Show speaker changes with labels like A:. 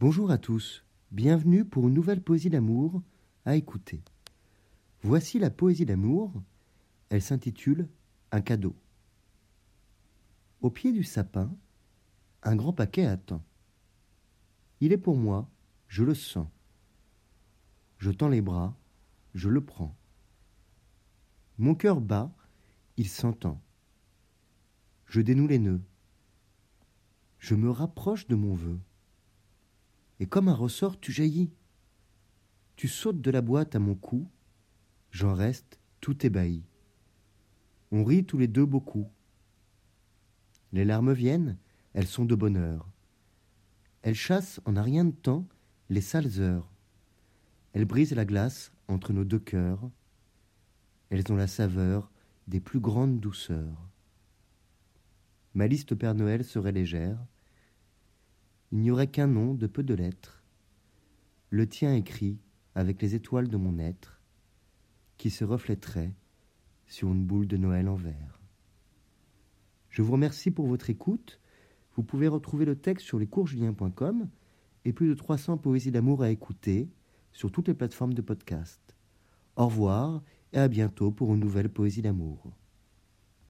A: Bonjour à tous, bienvenue pour une nouvelle poésie d'amour à écouter. Voici la poésie d'amour, elle s'intitule Un cadeau. Au pied du sapin, un grand paquet attend. Il est pour moi, je le sens. Je tends les bras, je le prends. Mon cœur bat, il s'entend. Je dénoue les nœuds. Je me rapproche de mon vœu et comme un ressort tu jaillis. Tu sautes de la boîte à mon cou, j'en reste tout ébahi. On rit tous les deux beaucoup. Les larmes viennent, elles sont de bonheur. Elles chassent en un rien de temps les sales heures. Elles brisent la glace entre nos deux cœurs. Elles ont la saveur des plus grandes douceurs. Ma liste Père Noël serait légère, il n'y aurait qu'un nom de peu de lettres, le tien écrit avec les étoiles de mon être, qui se reflèterait sur une boule de Noël en verre. Je vous remercie pour votre écoute. Vous pouvez retrouver le texte sur lescoursjulien.com et plus de 300 poésies d'amour à écouter sur toutes les plateformes de podcast. Au revoir et à bientôt pour une nouvelle poésie d'amour.